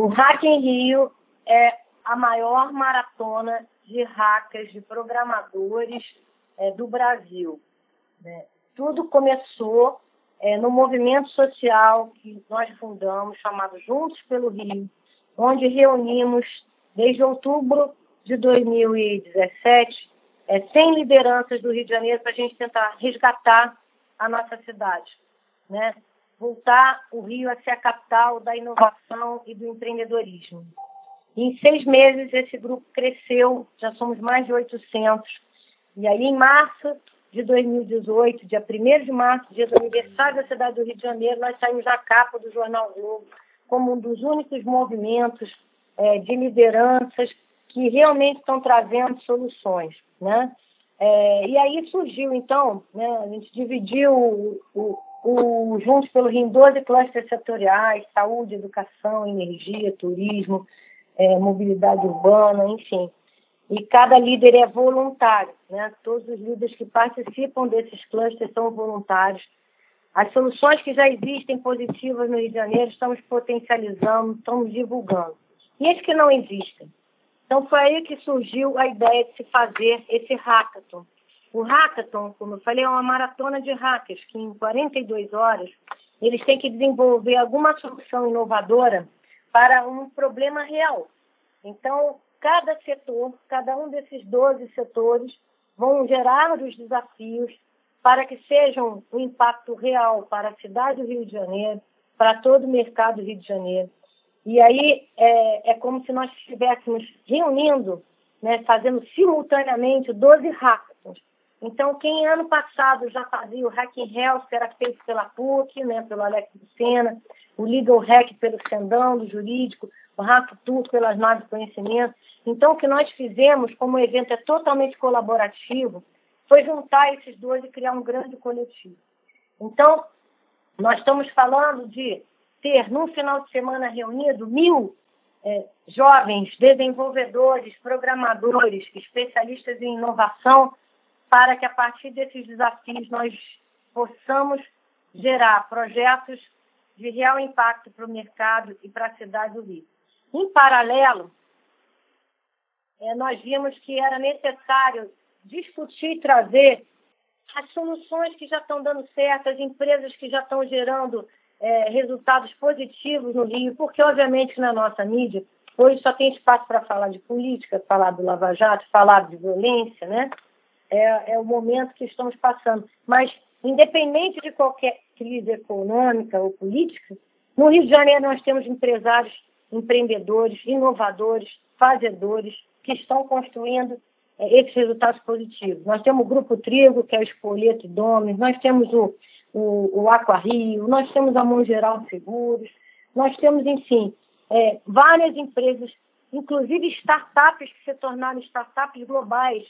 O Hack em Rio é a maior maratona de hackers, de programadores é, do Brasil. Né? Tudo começou é, no movimento social que nós fundamos, chamado Juntos pelo Rio, onde reunimos, desde outubro de 2017, é, 100 lideranças do Rio de Janeiro para a gente tentar resgatar a nossa cidade, né? Voltar o Rio a ser a capital da inovação e do empreendedorismo. Em seis meses, esse grupo cresceu, já somos mais de 800. E aí, em março de 2018, dia 1 de março, dia do aniversário da cidade do Rio de Janeiro, nós saímos na capa do Jornal Globo como um dos únicos movimentos é, de lideranças que realmente estão trazendo soluções, né? É, e aí surgiu, então, né, a gente dividiu o, o Juntos pelo Rio em 12 clusters setoriais, saúde, educação, energia, turismo, é, mobilidade urbana, enfim. E cada líder é voluntário, né? Todos os líderes que participam desses clusters são voluntários. As soluções que já existem positivas no Rio de Janeiro, estamos potencializando, estamos divulgando. E as que não existem? Então, foi aí que surgiu a ideia de se fazer esse hackathon. O hackathon, como eu falei, é uma maratona de hackers que, em 42 horas, eles têm que desenvolver alguma solução inovadora para um problema real. Então, cada setor, cada um desses 12 setores, vão gerar os desafios para que sejam um impacto real para a cidade do Rio de Janeiro, para todo o mercado do Rio de Janeiro. E aí é, é como se nós estivéssemos reunindo, né, fazendo simultaneamente 12 hackathons. Então, quem ano passado já fazia o Hacking Health, que era feito pela PUC, né, pelo Alex Lucena, o Legal Hack pelo Sendão, do Jurídico, o Hack Tour pelas Naves de Conhecimento. Então, o que nós fizemos, como o evento é totalmente colaborativo, foi juntar esses dois e criar um grande coletivo. Então, nós estamos falando de ter, num final de semana reunido, mil é, jovens desenvolvedores, programadores, especialistas em inovação, para que a partir desses desafios nós possamos gerar projetos de real impacto para o mercado e para a cidade do Rio. Em paralelo, é, nós vimos que era necessário discutir e trazer as soluções que já estão dando certo, as empresas que já estão gerando é, resultados positivos no Rio, porque, obviamente, na nossa mídia, hoje só tem espaço para falar de política, falar do Lava Jato, falar de violência, né? É, é o momento que estamos passando. Mas, independente de qualquer crise econômica ou política, no Rio de Janeiro nós temos empresários, empreendedores, inovadores, fazedores, que estão construindo é, esses resultados positivos. Nós temos o Grupo Trigo, que é o Espoleto Domes, nós temos o o, o Aquarrio, nós temos a Mão Geral Seguros, nós temos, enfim, é, várias empresas, inclusive startups que se tornaram startups globais,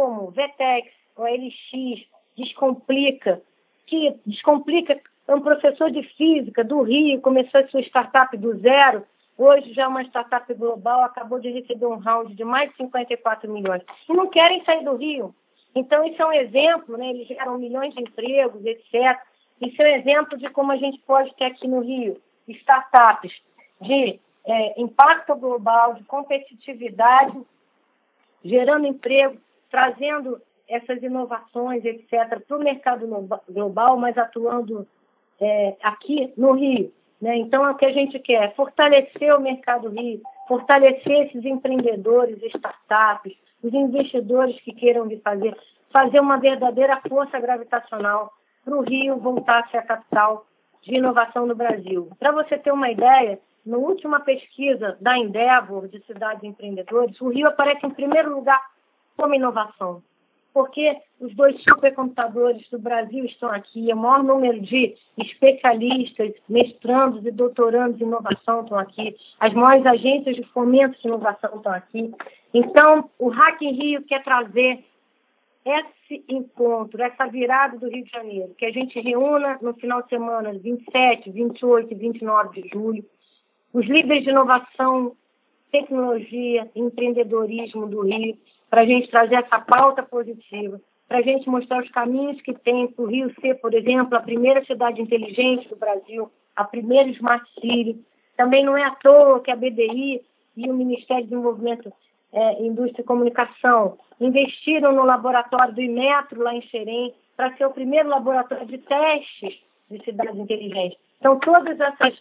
como Vetex, OLX, Descomplica, que Descomplica é um professor de física do Rio, começou a sua startup do zero, hoje já é uma startup global, acabou de receber um round de mais de 54 milhões. E não querem sair do Rio. Então, isso é um exemplo, né? eles geram milhões de empregos, etc. Isso é um exemplo de como a gente pode ter aqui no Rio startups de é, impacto global, de competitividade, gerando emprego, trazendo essas inovações, etc., para o mercado global, mas atuando é, aqui no Rio. Né? Então, é o que a gente quer fortalecer o mercado Rio, fortalecer esses empreendedores, startups, os investidores que queiram vir fazer, fazer uma verdadeira força gravitacional para o Rio voltar a ser a capital de inovação no Brasil. Para você ter uma ideia, na última pesquisa da Endeavor de cidades empreendedores, o Rio aparece em primeiro lugar como inovação, porque os dois supercomputadores do Brasil estão aqui, o maior número de especialistas, mestrandos e doutorandos em inovação estão aqui, as maiores agências de fomento de inovação estão aqui. Então, o Hack in Rio quer trazer esse encontro, essa virada do Rio de Janeiro, que a gente reúna no final de semana, 27, 28 e 29 de julho, os líderes de inovação, tecnologia, empreendedorismo do Rio, para a gente trazer essa pauta positiva, para a gente mostrar os caminhos que tem para o Rio ser, por exemplo, a primeira cidade inteligente do Brasil, a primeira Smart City, Também não é à toa que a BDI e o Ministério do Desenvolvimento é, Indústria e Comunicação investiram no laboratório do Imetro, lá em Xerém, para ser o primeiro laboratório de testes de cidades inteligentes. Então, todas essas,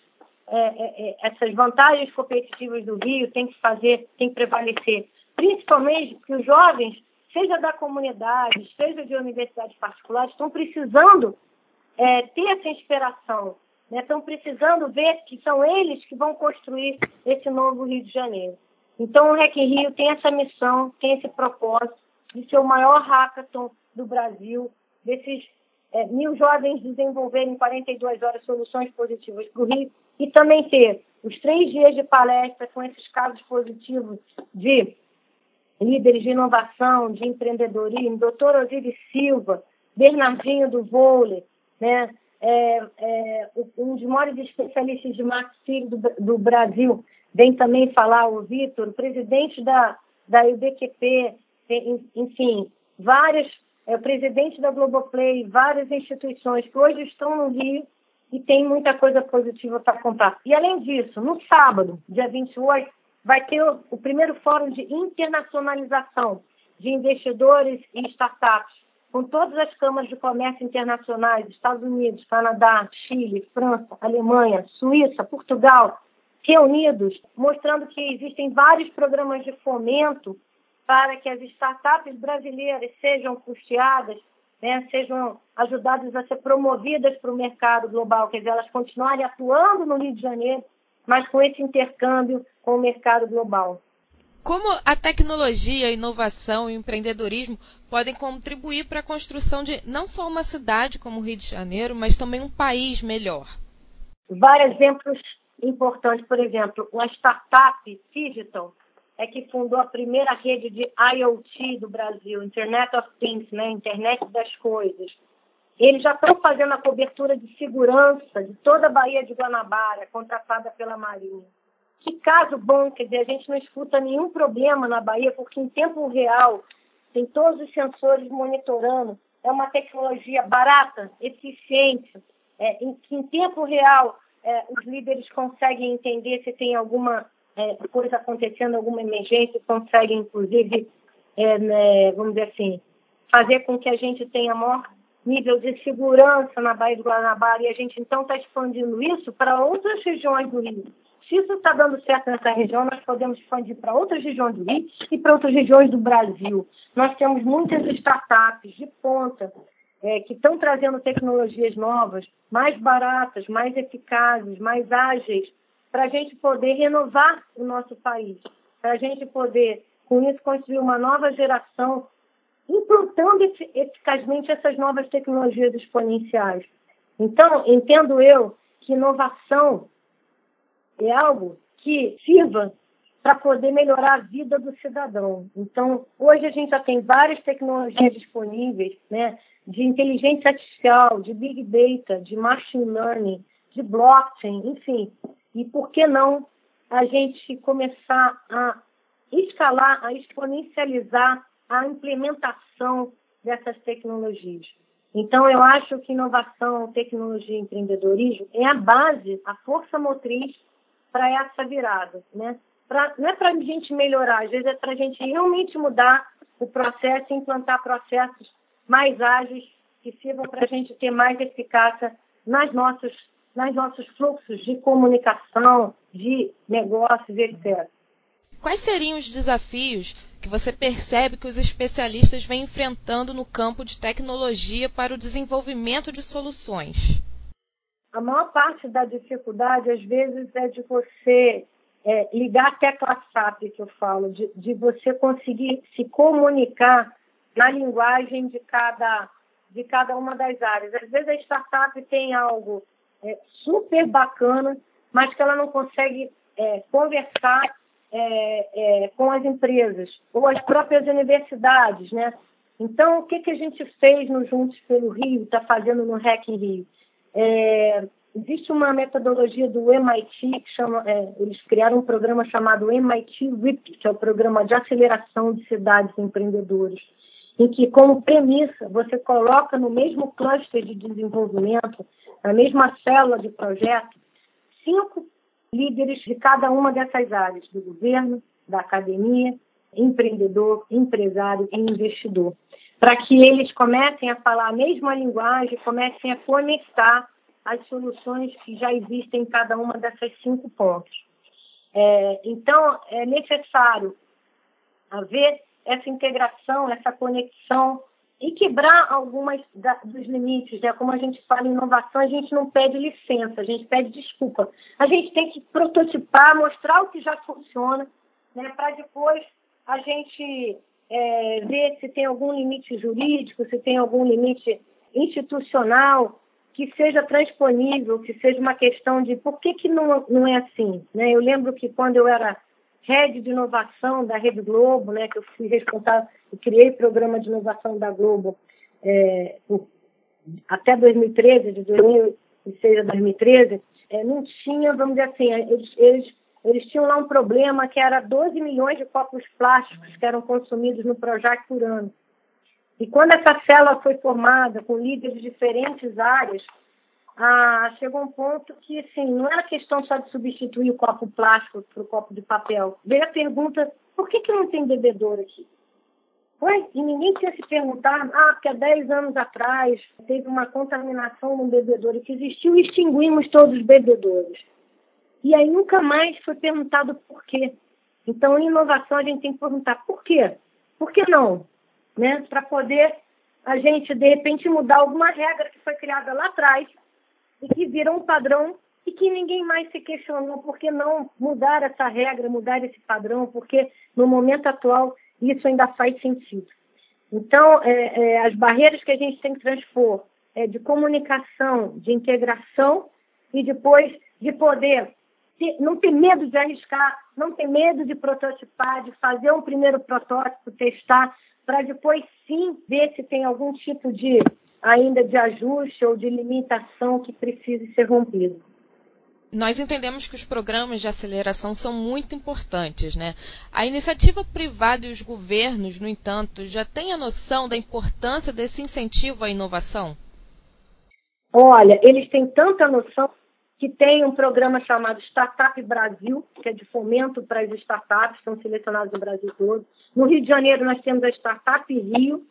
é, é, é, essas vantagens competitivas do Rio têm que fazer, têm que prevalecer, principalmente porque os jovens, seja da comunidade, seja de universidades particulares, estão precisando é, ter essa inspiração, né? estão precisando ver que são eles que vão construir esse novo Rio de Janeiro. Então, o REC Rio tem essa missão, tem esse propósito de ser o maior hackathon do Brasil, desses é, mil jovens desenvolverem em 42 horas soluções positivas para o Rio e também ter os três dias de palestra com esses casos positivos de líderes de inovação, de empreendedorismo, doutor Osiris Silva, Bernardinho do vôlei, né? É, é, um dos maiores especialistas de marketing do, do Brasil, vem também falar o Vitor, presidente da, da UBQP, enfim, vários, é, presidente da Globoplay, várias instituições que hoje estão no Rio e tem muita coisa positiva para contar. E além disso, no sábado, dia 28, vai ter o, primeiro fórum de internacionalização de investidores e startups, com todas as câmaras de comércio internacionais, Estados Unidos, Canadá, Chile, França, Alemanha, Suíça, Portugal, reunidos, mostrando que existem vários programas de fomento para que as startups brasileiras sejam custeadas, né, sejam ajudadas a ser promovidas para o mercado global, quer dizer, elas continuarem atuando no Rio de Janeiro, mas com esse intercâmbio com o mercado global. Como a tecnologia, a inovação e o empreendedorismo podem contribuir para a construção de não só uma cidade como o Rio de Janeiro, mas também um país melhor? Vários exemplos importantes, por exemplo, uma startup digital é que fundou a primeira rede de IoT do Brasil, Internet of Things, né? Internet das Coisas. Eles já estão fazendo a cobertura de segurança de toda a Baía de Guanabara, contratada pela Marinha. Que caso bom, quer dizer, a gente não escuta nenhum problema na Bahia, porque em tempo real tem todos os sensores monitorando. É uma tecnologia barata, eficiente, é, em em tempo real é, os líderes conseguem entender se tem alguma é, coisa acontecendo, alguma emergência, conseguem, inclusive, é, né, vamos dizer assim, fazer com que a gente tenha maior nível de segurança na Baía do Guanabara e a gente então está expandindo isso para outras regiões do Rio. Se isso está dando certo nessa região, nós podemos expandir para outras regiões do Rio e para outras regiões do Brasil. Nós temos muitas startups de ponta é, que estão trazendo tecnologias novas, mais baratas, mais eficazes, mais ágeis, para a gente poder renovar o nosso país, para a gente poder, com isso, construir uma nova geração, implantando eficazmente essas novas tecnologias exponenciais. Então, entendo eu que inovação é algo que sirva para poder melhorar a vida do cidadão. Então, hoje a gente já tem várias tecnologias disponíveis, né, de inteligência artificial, de big data, de machine learning, de blockchain, enfim. E por que não a gente começar a escalar, a exponencializar a implementação dessas tecnologias? Então, eu acho que inovação, tecnologia e empreendedorismo é a base, a força motriz para essa virada, né? Pra, não é para a gente melhorar, às vezes é para a gente realmente mudar o processo e implantar processos mais ágeis que sirvam para a gente ter mais eficácia nas nossas, nas nossos fluxos de comunicação, de negócios, etc. Quais seriam os desafios que você percebe que os especialistas vêm enfrentando no campo de tecnologia para o desenvolvimento de soluções? A maior parte da dificuldade, às vezes, é de você é, ligar a SAP, que eu falo, de, de você conseguir se comunicar na linguagem de cada, de cada uma das áreas. Às vezes a startup tem algo é, super bacana, mas que ela não consegue é, conversar é, é com as empresas ou as próprias universidades, né? Então, o que, que a gente fez no Juntos pelo Rio, está fazendo no REC Rio? É, existe uma metodologia do MIT, que chama, é, eles criaram um programa chamado MIT RIP, que é o Programa de Aceleração de Cidades Empreendedoras, em que, como premissa, você coloca no mesmo cluster de desenvolvimento, na mesma célula de projeto, cinco líderes de cada uma dessas áreas, do governo, da academia, empreendedor, empresário e investidor, para que eles comecem a falar a mesma linguagem, comecem a conectar as soluções que já existem em cada uma dessas cinco pontos. É, então, é necessário haver essa integração, essa conexão e quebrar algumas da, dos limites, né? Como a gente fala em inovação, a gente não pede licença, a gente pede desculpa. A gente tem que prototipar, mostrar o que já funciona, né? Para depois a gente é, ver se tem algum limite jurídico, se tem algum limite institucional que seja transponível, que seja uma questão de por que, que não, não é assim. Né? Eu lembro que quando eu era head de inovação da Rede Globo, né, que eu fui responsável, eu criei programa de inovação da Globo é, até 2013, de 2006 a 2013, é, não tinha, vamos dizer assim, eles, eles, eles tinham lá um problema que era 12 milhões de copos plásticos que eram consumidos no Projac por ano. E quando essa célula foi formada com líderes de diferentes áreas, ah, chegou um ponto que, assim, não era questão só de substituir o copo plástico para o copo de papel. Veio a pergunta, por que, que não tem bebedouro aqui? E ninguém tinha se perguntado, ah, porque há 10 anos atrás teve uma contaminação no bebedouro que existiu e extinguimos todos os bebedouros. E aí nunca mais foi perguntado por quê. Então, em inovação, a gente tem que perguntar por quê? Por que não? Né? Para poder a gente, de repente, mudar alguma regra que foi criada lá atrás e que virou um padrão e que ninguém mais se questionou por que não mudar essa regra, mudar esse padrão, porque no momento atual isso ainda faz sentido. Então, é, é, as barreiras que a gente tem que transpor é de comunicação, de integração e depois de poder não ter medo de arriscar, não ter medo de prototipar, de fazer um primeiro protótipo, testar, para depois sim ver se tem algum tipo de ainda de ajuste ou de limitação que precise ser rompido. Nós entendemos que os programas de aceleração são muito importantes, né? A iniciativa privada e os governos, no entanto, já têm a noção da importância desse incentivo à inovação? Olha, eles têm tanta noção que tem um programa chamado Startup Brasil, que é de fomento para as startups, que são selecionadas no Brasil todo. No Rio de Janeiro, nós temos a Startup Rio,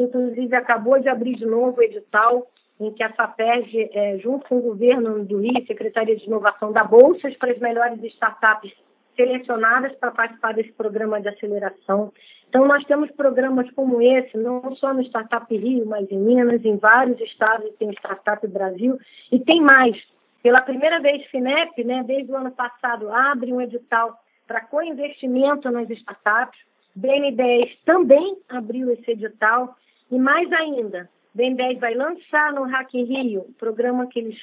que inclusive acabou de abrir de novo o edital, em que a FAPERG, é, junto com o governo do Rio, Secretaria de Inovação, dá bolsas para as melhores startups selecionadas para participar desse programa de aceleração. Então, nós temos programas como esse, não só no Startup Rio, mas em Minas, em vários estados tem Startup Brasil, e tem mais. Pela primeira vez, FINEP, né, desde o ano passado, abre um edital para co-investimento nas startups. BN10 também abriu esse edital. E mais ainda, BNDES vai lançar no Hack Rio o programa que eles,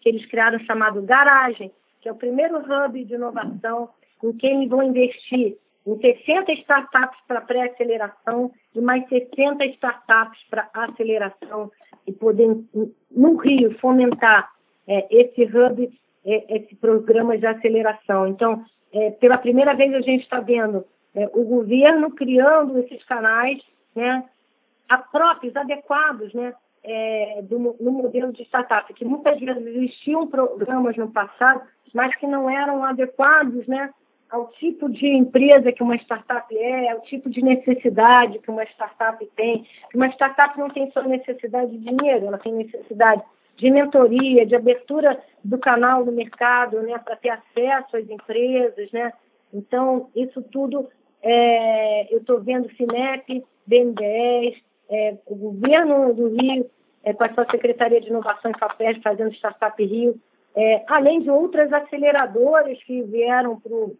que eles criaram chamado Garagem, que é o primeiro hub de inovação em que eles vão investir em 60 startups para pré-aceleração e mais 60 startups para aceleração e poder, no Rio, fomentar é, esse hub, é, esse programa de aceleração. Então, é, pela primeira vez a gente está vendo é, o governo criando esses canais, né, próprios, adequados, né, é, do, no modelo de startup, que muitas vezes existiam programas no passado, mas que não eram adequados, né, ao tipo de empresa que uma startup é, ao tipo de necessidade que uma startup tem. Uma startup não tem só necessidade de dinheiro, ela tem necessidade de mentoria, de abertura do canal no mercado, né, para ter acesso às empresas, né. Então, isso tudo é, eu estou vendo Finep, BNDES, é, o governo do Rio, é, com a sua Secretaria de Inovação e Papéis, fazendo Startup Rio, é, além de outras aceleradoras que vieram para o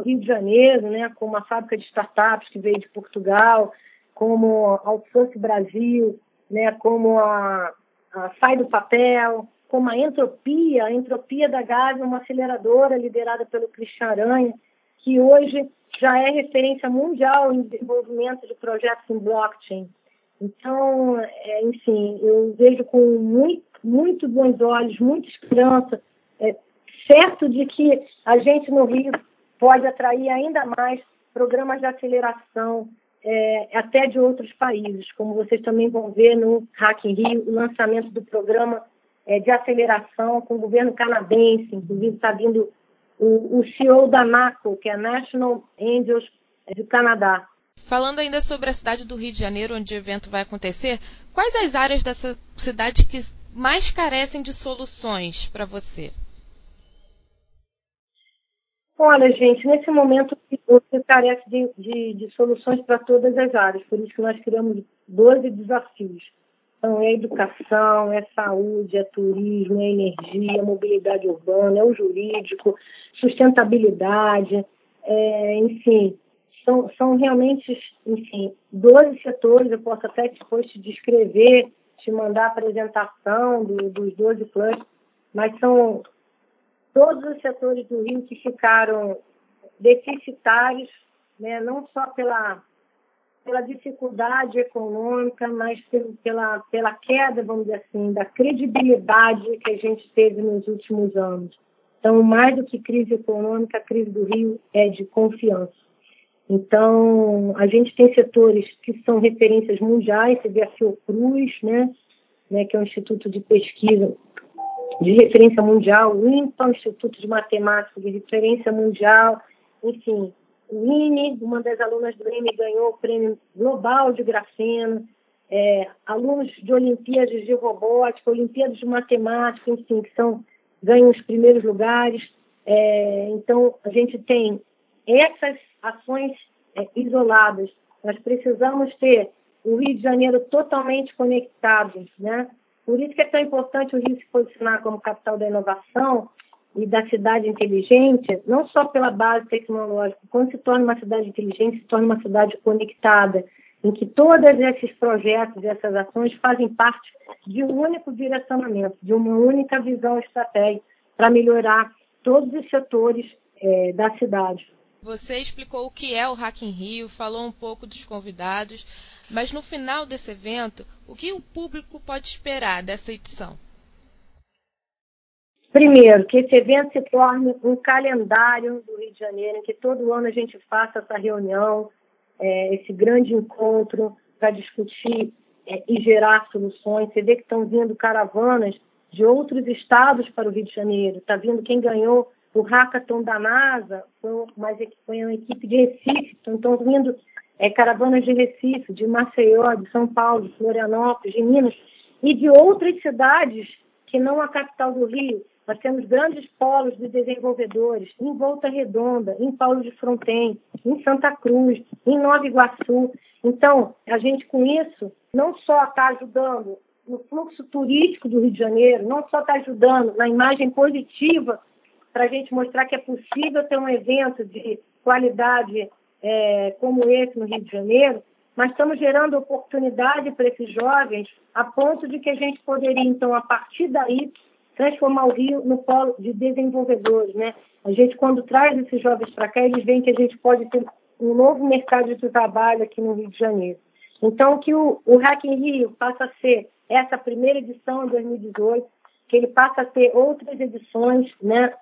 Rio de Janeiro, né, como a fábrica de startups que veio de Portugal, como a Outsource Brasil, né, como a, a Sai do Papel, como a Entropia, a Entropia da Gávea, uma aceleradora liderada pelo Cristian Aranha, que hoje já é referência mundial em desenvolvimento de projetos em blockchain. Então, é, enfim, eu vejo com muito, muito bons olhos, muita esperança, é, certo de que a gente no Rio pode atrair ainda mais programas de aceleração, é, até de outros países, como vocês também vão ver no Hack in Rio, o lançamento do programa é, de aceleração com o governo canadense, inclusive está vindo o, o CEO da NACO, que é a National Angels do Canadá. Falando ainda sobre a cidade do Rio de Janeiro, onde o evento vai acontecer, quais as áreas dessa cidade que mais carecem de soluções para você? Olha, gente, nesse momento você carece de, de, de soluções para todas as áreas, por isso que nós criamos 12 desafios. Então, é educação, é saúde, é turismo, é energia, é mobilidade urbana, é o jurídico, sustentabilidade, é, enfim, são, são realmente, enfim, 12 setores, eu posso até depois te descrever, te mandar a apresentação do, dos 12 planos, mas são todos os setores do Rio que ficaram deficitários, né, não só pela, pela dificuldade econômica, mas pela, pela queda, vamos dizer assim, da credibilidade que a gente teve nos últimos anos. Então, mais do que crise econômica, a crise do Rio é de confiança. Então, a gente tem setores que são referências mundiais, você vê a Fiocruz, né, né, que é um instituto de pesquisa de referência mundial, o INPA, Instituto de Matemática de referência mundial, enfim, o INE, uma das alunas do INE ganhou o prêmio global de grafeno, é, alunos de Olimpíadas de Robótica, Olimpíadas de Matemática, enfim, que são, ganham os primeiros lugares. É, então, a gente tem essas ações é, isoladas. Nós precisamos ter o Rio de Janeiro totalmente conectado, né? Por isso que é tão importante o Rio se posicionar como capital da inovação e da cidade inteligente, não só pela base tecnológica, quando se torna uma cidade inteligente, se torna uma cidade conectada, em que todos esses projetos e essas ações fazem parte de um único direcionamento, de uma única visão estratégica para melhorar todos os setores é, da cidade. Você explicou o que é o Hack in Rio, falou um pouco dos convidados, mas no final desse evento, o que o público pode esperar dessa edição? Primeiro, que esse evento se torne um calendário do Rio de Janeiro, em que todo ano a gente faça essa reunião, é, esse grande encontro para discutir é, e gerar soluções. Você vê que estão vindo caravanas de outros estados para o Rio de Janeiro. Está vindo quem ganhou o hackathon da NASA foi, mas foi uma equipe de Recife, então estão vindo é, caravanas de Recife, de Maceió, de São Paulo, de Florianópolis, de Minas e de outras cidades que não a capital do Rio. Nós temos grandes polos de desenvolvedores em Volta Redonda, em Paulo de Fronten, em Santa Cruz, em Nova Iguaçu. Então, a gente com isso não só está ajudando no fluxo turístico do Rio de Janeiro, não só está ajudando na imagem positiva para a gente mostrar que é possível ter um evento de qualidade é, como esse no Rio de Janeiro, mas estamos gerando oportunidade para esses jovens a ponto de que a gente poderia, então, a partir daí, transformar o Rio no polo de desenvolvedores, né? A gente, quando traz esses jovens para cá, eles veem que a gente pode ter um novo mercado de trabalho aqui no Rio de Janeiro. Então, que o, o Hack in Rio passa a ser essa primeira edição em 2018, que ele passa a ter outras edições, né?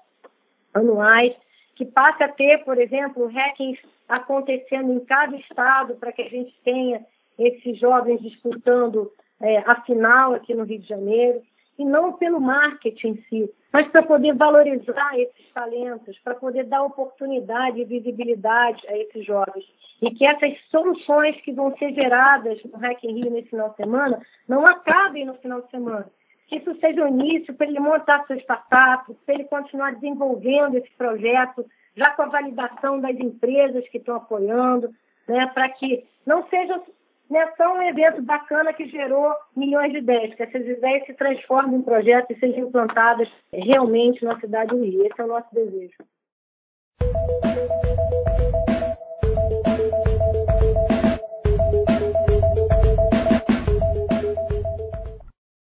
anuais, que passe a ter, por exemplo, hackings acontecendo em cada estado para que a gente tenha esses jovens disputando é, a final aqui no Rio de Janeiro, e não pelo marketing em si, mas para poder valorizar esses talentos, para poder dar oportunidade e visibilidade a esses jovens. E que essas soluções que vão ser geradas no Hack in Rio nesse final de semana não acabem no final de semana, que isso seja o início para ele montar sua startup, para ele continuar desenvolvendo esse projeto, já com a validação das empresas que estão apoiando, né, para que não seja né, só um evento bacana que gerou milhões de ideias, que essas ideias se transformem em projetos e sejam implantadas realmente na cidade do Rio. Esse é o nosso desejo.